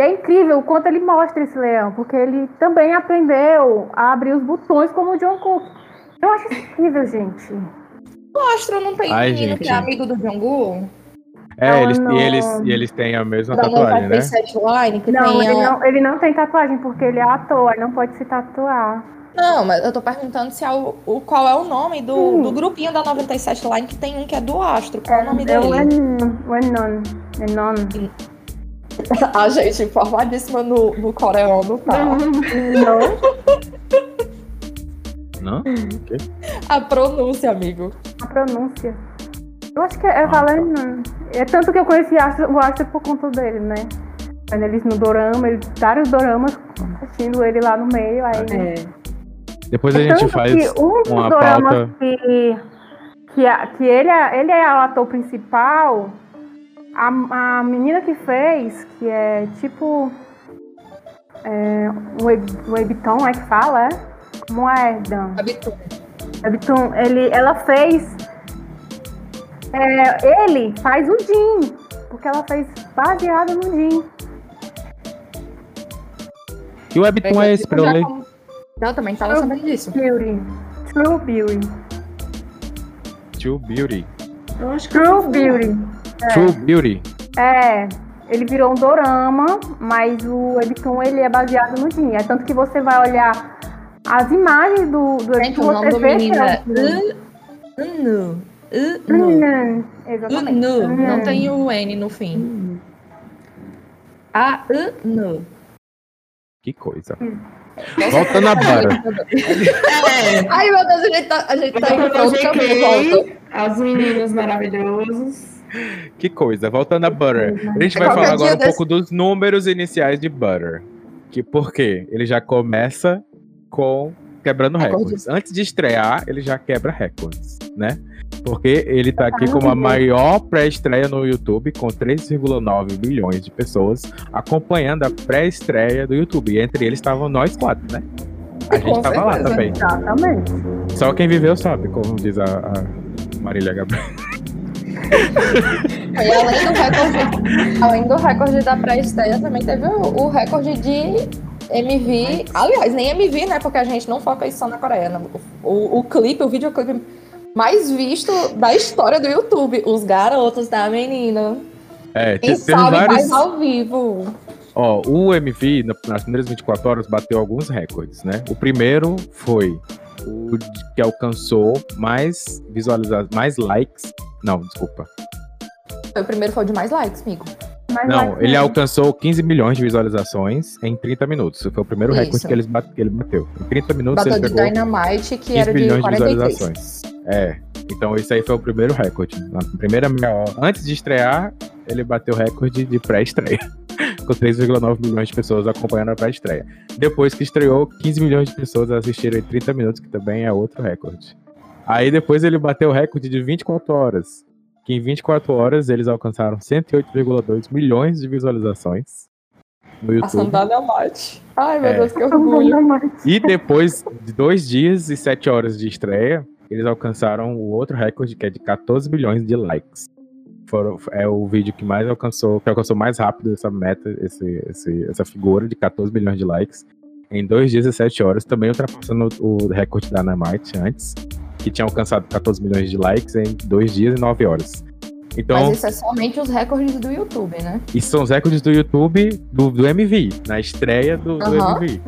E é incrível o quanto ele mostra esse leão, porque ele também aprendeu a abrir os botões como o John Cook. Eu acho isso incrível, gente. O Astro não tem Ai, menino gente. que é amigo do Jungkook? É, Não, eles, não. E, eles, e eles têm a mesma Da tatuagem, né? Line, que Não tem ele, a... não, ele não tem tatuagem, porque ele é ator, ele não pode se tatuar. Não, mas eu tô perguntando se é o, o qual é o nome do, do grupinho da 97 Line, que tem um que é do Astro. Qual é o nome É dele? o Enon. O Enon. Enon. A gente informadíssima no, no coreano, tá? Não. Não? Ok. A pronúncia, amigo. A pronúncia. Eu acho que é Valenon. É tanto que eu conheci o Astro por conta dele, né? Quando eles no Dorama, eles, vários Doramas assistindo ele lá no meio. Aí... É. Depois a É gente tanto faz que um dos uma doramas pauta. que, que, a- que ele, é, ele é o ator principal, a, a menina que fez, que é tipo. É, um webtoon, é que fala, é? É, Dan? Habitu. Webtoon, ele, ela fez. é, ele faz o Jin, porque ela fez baseado no Jin. E o Webtoon é esse pra eu ler? Eu também tava sabendo disso. Beauty. True Beauty. True Beauty. Eu acho que True Beauty. True Beauty. É, ele virou um dorama, mas o webtoon ele é baseado no Jin. É tanto que você vai olhar as imagens do, do Gente, webtoon, o nome você do vê é é. Unu. Unu. Exatamente. Unu. Não tem o N no fim. A Unu. Que coisa. Voltando a Bara. É, Ai, meu Deus, a gente tá, a gente tá indo pra outro caminho. Volta. JK, aos meninos maravilhosos. Que coisa. Voltando a Butter. A gente vai Qualquer falar agora um desse- pouco dos números iniciais de Butter. Que por quê? Ele já começa com quebrando Recorde. recordes. Antes de estrear, ele já quebra recordes, né? Porque ele tá aqui como a maior pré-estreia no YouTube, com 3,9 milhões de pessoas acompanhando a pré-estreia do YouTube. E entre eles estavam nós quatro, né? A gente Com tava lá também. Exatamente. Só quem viveu sabe, como diz a, a Marília Gabriel. E além do recorde, além do recorde da pré-estreia, também teve o, o recorde de MV. Aliás, nem MV, né? Porque a gente não foca isso só na Coreia. né? O, o clipe, o videoclipe mais visto da história do YouTube. Os garotos da menina. É, Quem sabe vários. faz ao vivo. Ó, o MV, na- nas primeiras 24 horas, bateu alguns recordes, né? O primeiro foi o que alcançou mais visualizações, mais likes. Não, desculpa. O primeiro foi o de mais likes, amigo. Não, like, ele né? alcançou 15 milhões de visualizações em 30 minutos. Foi o primeiro Isso. recorde que, eles bate- que ele bateu. Em 30 minutos Bateu ele de pegou Dynamite, que 15 era de milhões de 43. visualizações. É. Então esse aí foi o primeiro recorde. Na primeira meia hora, antes de estrear, ele bateu o recorde de pré-estreia. Com 3,9 milhões de pessoas acompanhando a pré-estreia. Depois que estreou, 15 milhões de pessoas assistiram em 30 minutos, que também é outro recorde. Aí depois ele bateu o recorde de 24 horas. Que em 24 horas eles alcançaram 108,2 milhões de visualizações no YouTube. Dynamite. Ai, meu É. Deus, que orgulho. E depois de dois dias e sete horas de estreia, eles alcançaram o outro recorde, que é de 14 milhões de likes. Foram- é o vídeo que mais alcançou, que alcançou mais rápido essa meta, esse, esse- essa figura de 14 milhões de likes. Em dois dias e sete horas, também ultrapassando o recorde da Dynamite antes, que tinha alcançado 14 milhões de likes em dois dias e nove horas. Então, Mas isso é somente os recordes do YouTube, né? isso são os recordes do YouTube do, do MV, na estreia do, do Aham. MV.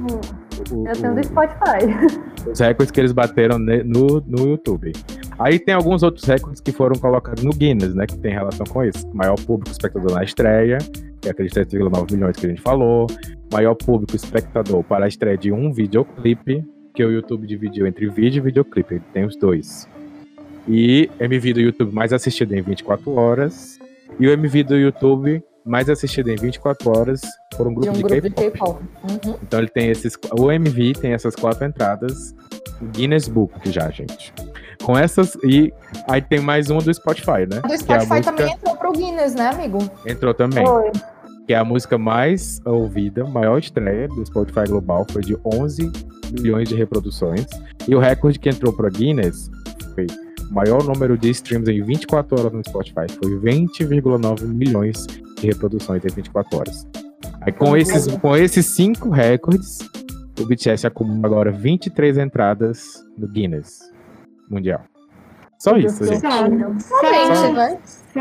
O- Eu tenho do Spotify. os recordes que eles bateram no, no YouTube. Aí tem alguns outros recordes que foram colocados no Guinness, né? Que tem relação com isso. Maior público espectador na estreia, que é aqueles 3,9 milhões que a gente falou. Maior público espectador para a estreia de um videoclipe, que o YouTube dividiu entre vídeo e videoclipe. Ele tem os dois. E MV do YouTube mais assistido em 24 horas. E o MV do YouTube mais assistido em 24 horas por um grupo um de, grupo de K-pop. Uhum. Então ele tem esses. O MV tem essas quatro entradas. Guinness Book já, gente. Com essas. E aí tem mais uma do Spotify, né? Do é a Spotify música, também entrou pro Guinness, né, amigo? entrou também. Foi. Que é a música mais ouvida, maior estreia do Spotify Global. Foi de 11 milhões de reproduções. E o recorde que entrou pro Guinness foi o maior número de streams em 24 horas no Spotify. Foi 20,9 milhões de reproduções em 24 horas. Aí com esses, com esses cinco recordes, o BTS acumula agora 23 entradas no Guinness Mundial. Só isso, gente. Só, só, né? só.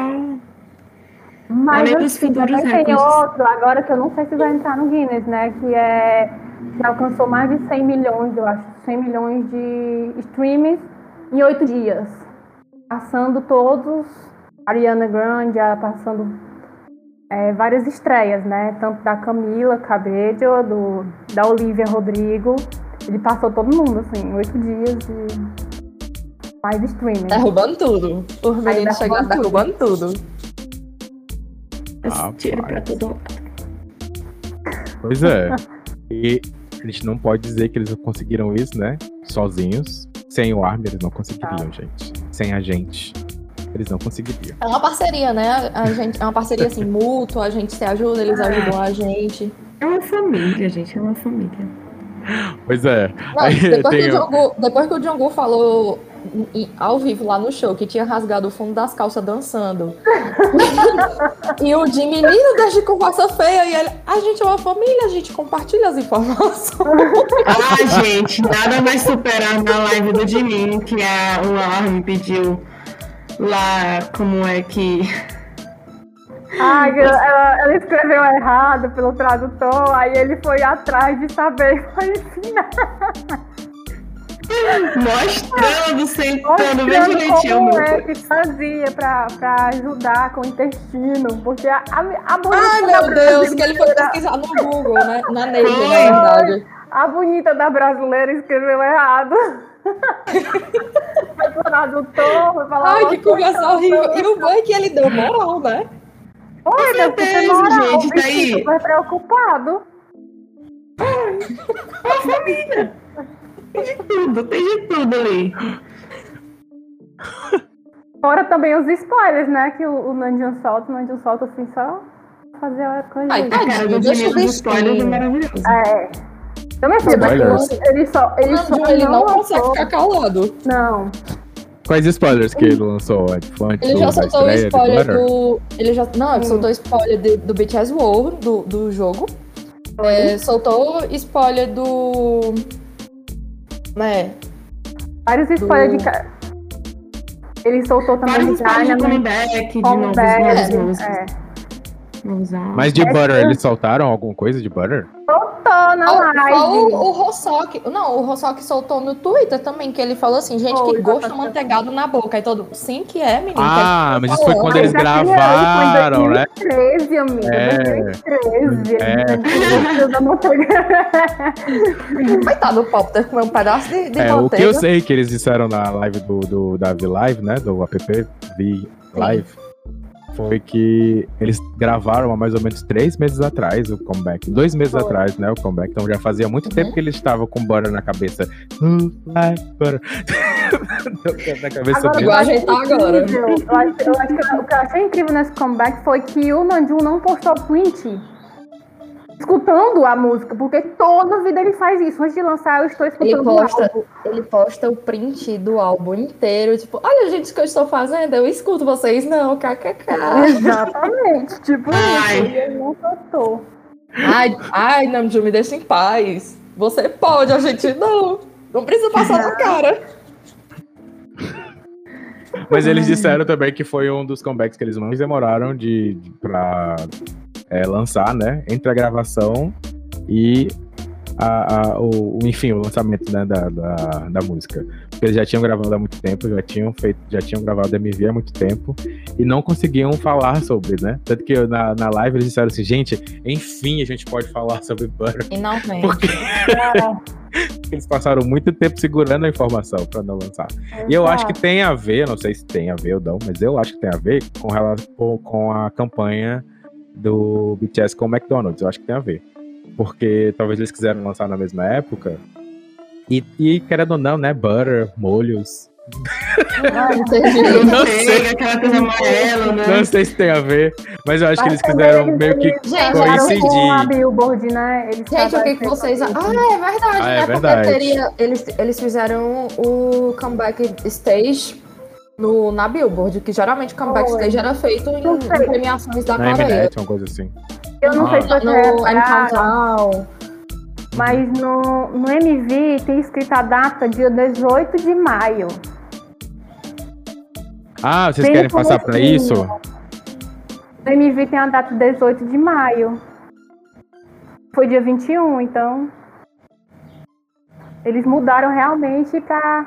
Mas dos assim, também tem recordes. outro, agora que eu não sei se vai entrar no Guinness, né? Que é que alcançou mais de 100 milhões, eu acho, 100 milhões de streams em oito dias. Passando todos, Ariana Grande, passando é, várias estreias, né? Tanto da Camila Cabello, do, da Olivia Rodrigo. Ele passou todo mundo, assim, oito dias de mais streaming. Derrubando tudo. Os meninos chegando derrubando tudo. Ah, Tiro pra todo lado. Pois é. E a gente não pode dizer que eles conseguiram isso, né? Sozinhos. Sem o Army, eles não conseguiriam, gente. Sem a gente, eles não conseguiriam. É uma parceria, né? A gente, é uma parceria assim, mútua, a gente se ajuda, eles ajudam a gente. É uma família, gente, é uma família. Pois é. Não, depois, que o o- Djongu, depois que o Djongu falou ao vivo lá no show que tinha rasgado o fundo das calças dançando. e o Jim, menino, deixa de conversa feia. E ele, a gente é uma família, a gente compartilha as informações. Ah, gente, nada mais superar na live do Jimin que a, o Armin pediu lá como é que. Ai, ela, ela escreveu errado pelo tradutor, aí ele foi atrás de saber e foi ensinar. Mostrando, sentando, bem direitinho. como é que fazia pra, pra ajudar com o intestino, porque a, a, a bonita Ai, da meu Deus, que ele foi brasileira- pesquisar no Google, né? Na Navy, na Foi. verdade. A bonita da brasileira escreveu errado. Foi pro tradutor, foi falar. Ai, que conversa horrível. E o é que ele deu moral, né? Foi, deve ter certeza, moral, gente, o tá aí. super preocupado. Tem de tudo, tem de tudo ali. Fora também os spoilers, né? Que o, o Nandian solta, o Nandian solta assim só fazer a coisa. Ai, A cara do deixa spoilers é maravilhoso. É. Também filho, Spoilers. ele só. Ele, só Não, ele não consegue lançou- ficar calado. Não. Quais spoilers que ele lançou antes? antes Ele já soltou o spoiler do. Ele já. Não, ele Hum. soltou spoiler de- do BTS World, do, do jogo. É, soltou spoiler do. Né? Vários spoilers de cara. Ele soltou também Vários de Dynamite. comeback, de Comeback, novos, é. novos. É. Novos álbuns. Mas de É Butter, que- eles soltaram alguma coisa de Butter? Na Só live. o, o Rossock. Não, o Rossock soltou no Twitter também, que ele falou assim, gente, Foi, que gosto Rossock. manteigado na boca. Aí todo mundo, sim que é, menino. Ah, que mas isso foi quando eles gravaram, foi em né? 2013, amigo. É. 2013. É. Coitado do Popter comer um pedaço de, de É, o que manteiga. eu sei que eles disseram na live do, do da V Live, né? Do app V Live, foi que eles gravaram há mais ou menos três meses atrás o comeback. Dois meses Foi. atrás, né? O comeback. Então já fazia muito Uhum. tempo que eles estavam com butter na cabeça. Like butter. na cabeça Agora. Igual a gente tá agora. Eu acho, eu acho que o que eu achei incrível nesse comeback foi que o Nanjum não postou print escutando a música, porque toda vida ele faz isso. Antes de lançar, eu estou Ele escutando o posta, álbum. ele posta o print do álbum inteiro, tipo, olha, gente, o que eu estou fazendo, eu escuto vocês, não, kkk. Exatamente. Tipo Ai. isso. Ele não postou. Ai, ai, Namjoon, me deixa em paz. Você pode, a gente não. Não precisa passar na cara. Mas eles disseram também que foi um dos comebacks que eles mais demoraram de, de pra é, lançar, né? Entre a gravação e a, a- o, enfim, o lançamento né, da, da, da música. Porque eles já tinham gravado há muito tempo, já tinham feito, já tinham gravado MV há muito tempo e não conseguiam falar sobre, né? Tanto que na, na live eles disseram assim, gente, enfim a gente pode falar sobre Butter. Finalmente. Porque eles passaram muito tempo segurando a informação pra não lançar. E eu acho que tem a ver, não sei se tem a ver ou não, mas eu acho que tem a ver com, relação, com, com a campanha do BTS com o McDonald's. Eu acho que tem a ver. Porque talvez eles quiseram lançar na mesma época. E, e querendo ou não, né? Butter, molhos. Ah, entendi. Eu não sei, sei. aquela coisa amarela, né? Não sei se tem a ver, mas eu acho que Mas eles quiseram meio que Gente, com a coincidir. Billboard, né? Eles Gente, o que, que vocês. Ah, é verdade, Ah, é né? verdade. Porque teria, eles, eles fizeram o comeback stage no, na Billboard, que geralmente o comeback Foi. stage era feito em, em premiações da na Coreia. Mnet, uma coisa assim. Eu não sei se No você M repararam, Countdown. mas no, no MV tem escrito a data dia 18 de maio. Ah, vocês Bem querem no passar pra comecinho. isso? No MV tem a data 18 de maio. Foi dia 21, então. Eles mudaram realmente pra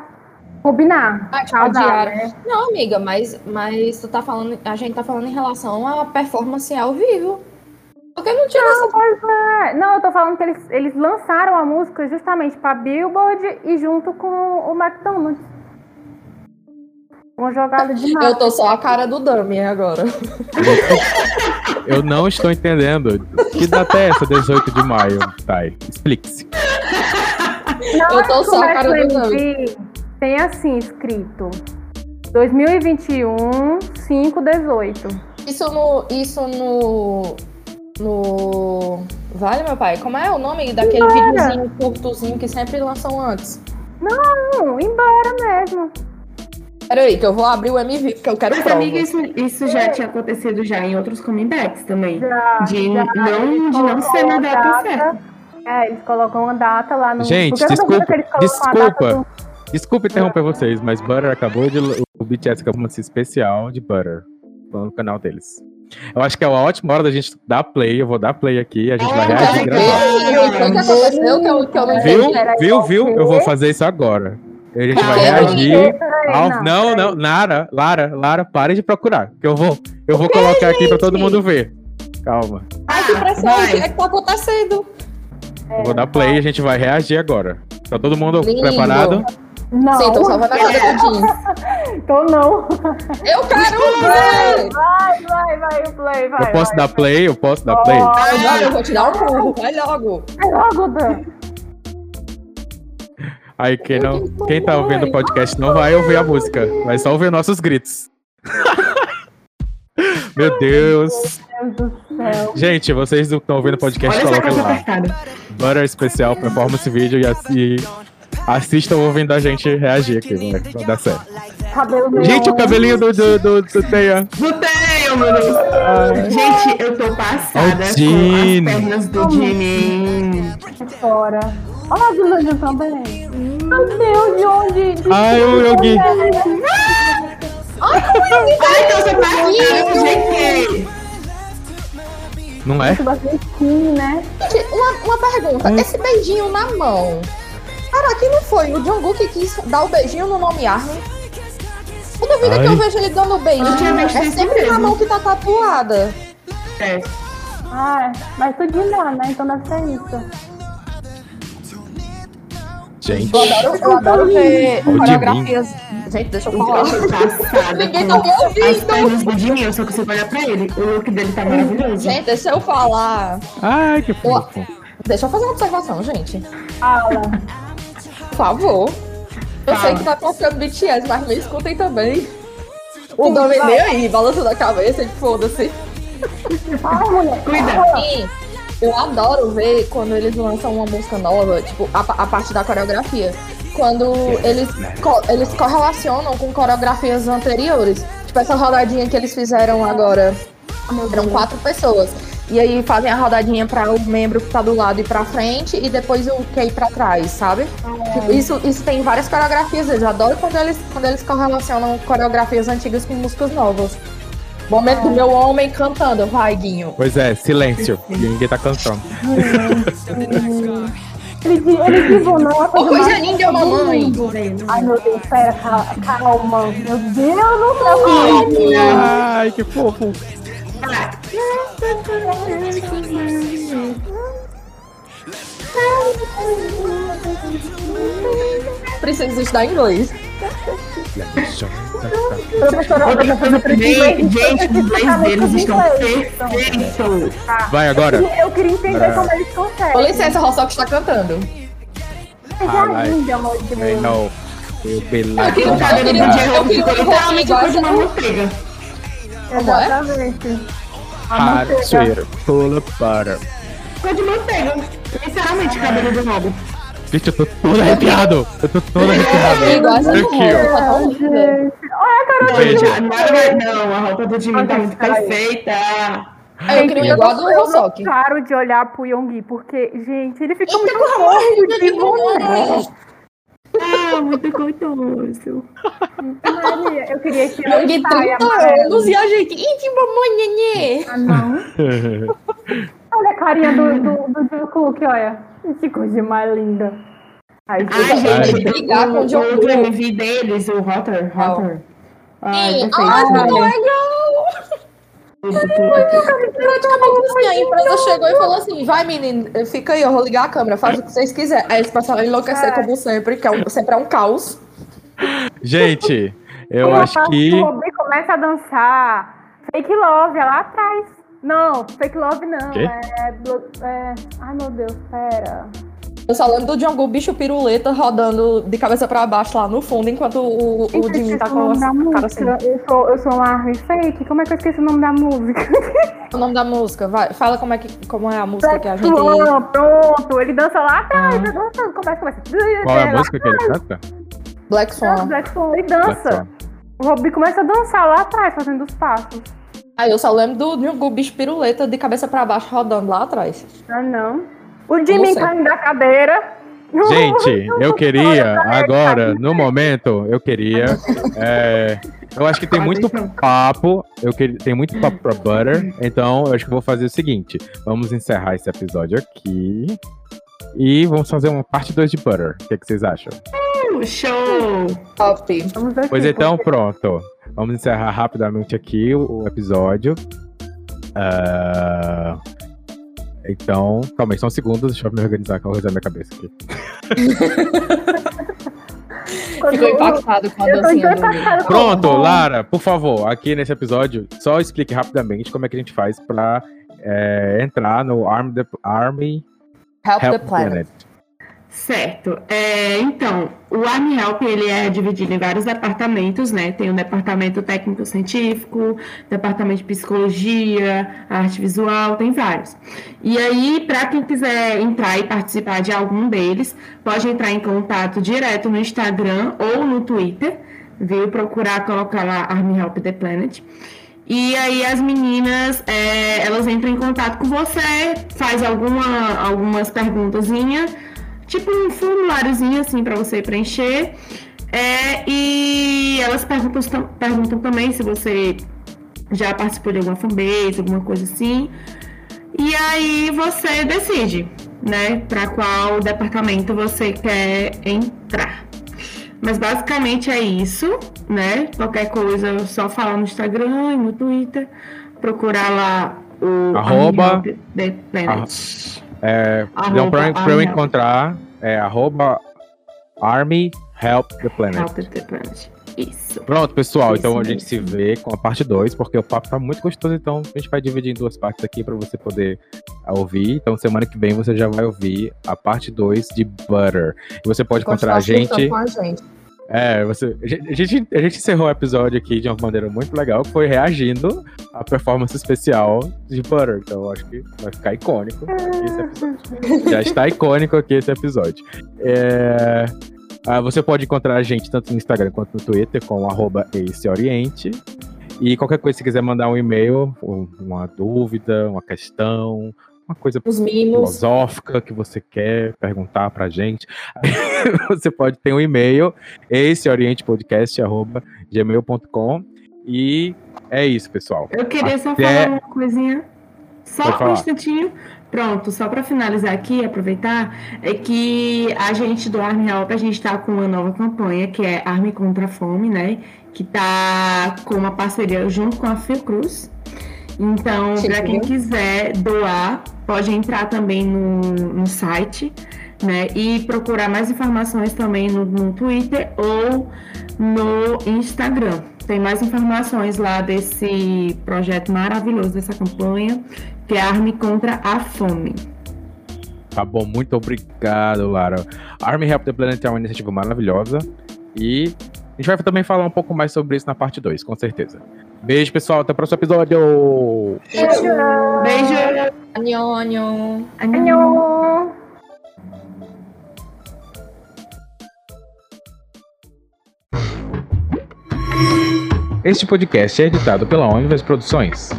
combinar. Ah, tipo, adiaram. né? Não, amiga, mas, mas tu tá falando, a gente tá falando em relação à performance ao vivo. Porque não tinha Não, pois é. Não, eu tô falando que eles, eles lançaram a música justamente pra Billboard e junto com o McDonald's. Uma jogada de Eu tô só a cara do Dummy agora. Eu não estou entendendo. Que data é essa, 18 de maio, Thay? Explique-se. Eu tô só a cara do Dummy. Tem assim escrito 2021 5 18. Isso no. Isso no. No. Vale, meu pai? Como é o nome daquele Embora. videozinho curtozinho que sempre lançam antes? Não, embora mesmo. Peraí, que eu vou abrir o MV, porque eu quero Mas, prova. amiga, isso, isso já tinha acontecido já em outros comebacks também. Já, De já, não, de não ser na data a certa. É, eles colocam uma data lá no. Gente, desculpa, que eles colocam a data desculpa. Desculpa interromper vocês, mas Butter acabou de. O BTS acabou de lançar especial de Butter no canal deles. Eu acho que é uma ótima hora da gente dar play. Eu vou dar play aqui, a gente vai reagir Viu? Viu, viu? Eu vou fazer isso agora. A gente vai Peraí, reagir. Ao- não, Não, não, peraí. Lara, Lara, Lara, pare de procurar. Que eu vou, eu vou colocar aqui pra todo mundo ver. Calma. Ai, que pressão, Vai. o que é que tá acontecendo? Eu vou dar play e a gente vai reagir agora. Tá todo mundo Lindo. preparado? Não, Sim, tô salvando a cara do jeans. tô não. Eu quero ver! Vai, vai, vai, o play, vai. Eu posso vai, dar play? Eu posso dar play? Vai, Vai, eu vou te dar um curro, vai logo. vai logo, Dan. Aí quem, não, quem tá ouvindo o podcast não vai ouvir a música, vai só ouvir nossos gritos. Meu Deus. Meu Deus do céu. Gente, vocês que estão ouvindo o podcast, Olha essa coloquem lá. Butter especial, performance vídeo e, assi- assistam ouvindo a gente reagir aqui, vai, vai dar certo. Cabelo meio Gente, o cabelinho do, do, do, do Teia. Não tenho, meu Deus. Gente, eu tô passada Ó, com as pernas do Jimmy. fora. Olha a Juliana também. Meu Deus, de onde? De Ai, o Yogi. Ai, então você tá aqui, gente. Não é? Bastante né? Uma, uma pergunta. Esse beijinho na mão. Será que não foi o Jungkook que quis dar o beijinho no nome Armin? Toda vida que Ai. eu vejo ele dando beijo, é sempre na mão que tá tatuada. É. Ah, mas tudinho lá, né? Então deve ser isso. Gente, Eu adoro, eu adoro ver coreografias. Gente, deixa eu falar. passada Ninguém tá me as ouvindo. pernas do Jimmy, eu só consigo olhar pra ele. O look dele tá maravilhoso. Gente, deixa eu falar. ai, que fofo. Deixa eu fazer uma observação, gente. Fala. Por favor. Eu Fala. sei que tá tocando BTS, mas me escutem também. O nome nem aí, balançando a cabeça e foda-se. Ai, mulher. Cuida. Sim, eu adoro ver quando eles lançam uma música nova, tipo, a, a parte da coreografia. Quando eles, co- eles correlacionam com coreografias anteriores. Tipo, essa rodadinha que eles fizeram agora. Eram quatro pessoas. E aí fazem a rodadinha para o membro que tá do lado e pra frente e depois o que ir pra trás, sabe? Tipo, isso, isso tem várias coreografias. Eu adoro quando eles, quando eles correlacionam coreografias antigas com músicas novas. Momento do meu homem cantando. Vai, Guinho. Pois é, silêncio. Ninguém tá cantando. Ele, di- ele divunou uma Ô, coisa coisa mais... linda, mamãe. Ai, meu Deus, pera, cal- calma. Meu Deus do céu. Ai, que fofo. Preciso estudar inglês. Professora, também, gente, os inglês deles estão perfeitos. Vai agora. Eu queria entender como eles conseguem. Com licença, Rossok está cantando. Já Ai, linda, amor de Deus. Eu be Aqui O no cabelo do Eu queria um literalmente cor de uma manteiga. É? Exatamente. A Hard manteiga. sweater, full of butter. Cor de manteiga. Literalmente, cabelo do Rob. Gente, eu tô todo arrepiado. Eu tô todo arrepiado. Igual essa Aqui, ó. Olha a cara nada, não, a roupa do Jimmy tá muito perfeita. Eu queria igual do eu não Rossok. paro de olhar pro Yonggi, porque, gente, ele fica muito fofo de mulher. Ah, muito gostoso. Maria, Eu queria que Eu de ele saia 30 amarelo. anos e a gente. Ih, mamãe, nenê. Ah, não. Olha a carinha do, do, do Jungkook, olha. Que coisa mais linda. Ai, Ai, gente, brigar o, com o o John outro Woo. MV deles, o Rotter, Rotter. Ai, Sim. perfeito. Ah, Ai, não é a empresa chegou e falou assim: vai, menino, fica aí, eu vou ligar a câmera, faz o que vocês quiserem. Aí eles passaram a enlouquecer, É. como sempre, que é um- sempre é um caos. Gente, eu acho que. começa a dançar Fake Love, é lá atrás. Não, Fake Love não. É, é... Ai, meu Deus, pera. Eu só lembro do Django bicho piruleta rodando de cabeça pra baixo lá no fundo, enquanto o, o Jimmy tá com o nome da a cara assim. música. Eu sou, eu sou uma arma fake. Como é que eu esqueci o nome da música? O nome da música, vai, fala como é, que, como é a música que a gente. Swan, pronto. Ele dança lá atrás. Ah. Ele dança, começa, começa. Qual é a Lá música que ele canta? Black Swan. Black Swan, Ele Black dança. Swan. O Robin começa a dançar lá atrás, fazendo os passos. Aí eu só lembro do Django bicho piruleta de cabeça pra baixo rodando lá atrás. Ah, não. O Jimmy caindo da cadeira. Gente, eu queria, agora, no momento, eu queria. é, eu acho que tem muito papo. Eu queria, tem muito papo pra Butter. Então, eu acho que eu vou fazer o seguinte: vamos encerrar esse episódio aqui. E vamos fazer uma parte 2 de Butter. O que, é que vocês acham? Uh, Show! Top. Vamos ver Pois então, pronto. Vamos encerrar rapidamente aqui o, o episódio. Ah, então, calma aí, só um segundo, deixa eu me organizar, que eu vou minha cabeça aqui. Ficou impactado com a Eu tô dancinha do impactada com Pronto, Lara, por favor, aqui nesse episódio, só explique rapidamente como é que a gente faz pra é, entrar no Arm the, Army Help, Help the Planet. Certo. É, então, o Army Help ele é dividido em vários departamentos, né? Tem o departamento técnico-científico, departamento de psicologia, arte visual, tem vários. E aí, para quem quiser entrar e participar de algum deles, pode entrar em contato direto no Instagram ou no Twitter, viu? Procurar colocar lá Army Help the Planet. E aí as meninas, é, elas entram em contato com você, faz alguma, algumas perguntazinhas, tipo um formuláriozinho assim para você preencher. É, e elas perguntam, tam- perguntam também se você já participou de alguma fanbase, alguma coisa assim. E aí você decide, né, para qual departamento você quer entrar. Mas basicamente é isso, né? Qualquer coisa é só falar no Instagram e no Twitter, procurar lá o Arroba- Help The Planet. É, Arroba então, pra, pra eu encontrar, é arroba Army Help the Planet. Help The Planet. Isso. Pronto, pessoal. Isso então a gente se mesmo. vê com a parte 2, porque o papo tá muito gostoso. Então a gente vai dividir em duas partes aqui para você poder ah, ouvir. Então semana que vem você já vai ouvir a parte 2 de Butter. E você pode encontrar a gente. com a gente. É, você, a gente, a gente- encerrou o episódio aqui de uma maneira muito legal, foi reagindo à performance especial de Butter. Então acho que vai ficar icônico esse episódio. Já está icônico aqui esse episódio. É, ah, você pode encontrar a gente tanto no Instagram quanto no Twitter com arroba Oriente. E qualquer coisa, se quiser mandar um e-mail, um- uma dúvida, uma questão, uma coisa filosófica que você quer perguntar pra gente, você pode ter um e-mail, esse orientepodcast.gmail.com e é isso, pessoal. Eu queria só Até- falar uma coisinha. Só um instantinho. Pronto, só para finalizar aqui, aproveitar, é que a gente do Army Help, a gente está com uma nova campanha, que é Arme contra a Fome, né? Que tá com uma parceria junto com a Fiocruz. Então, para quem viu? quiser doar, pode entrar também no, no site, né? E procurar mais informações também no, no Twitter ou no Instagram. Tem mais informações lá desse projeto maravilhoso, dessa campanha, que é Arme contra a Fome. Tá bom, muito obrigado, Lara. Army Help the Planet é uma iniciativa maravilhosa e a gente vai também falar um pouco mais sobre isso na parte 2, com certeza. Beijo, pessoal, até o próximo episódio! Beijo! Anhon, anhon. Anhô. Este podcast é editado pela Onivers Produções.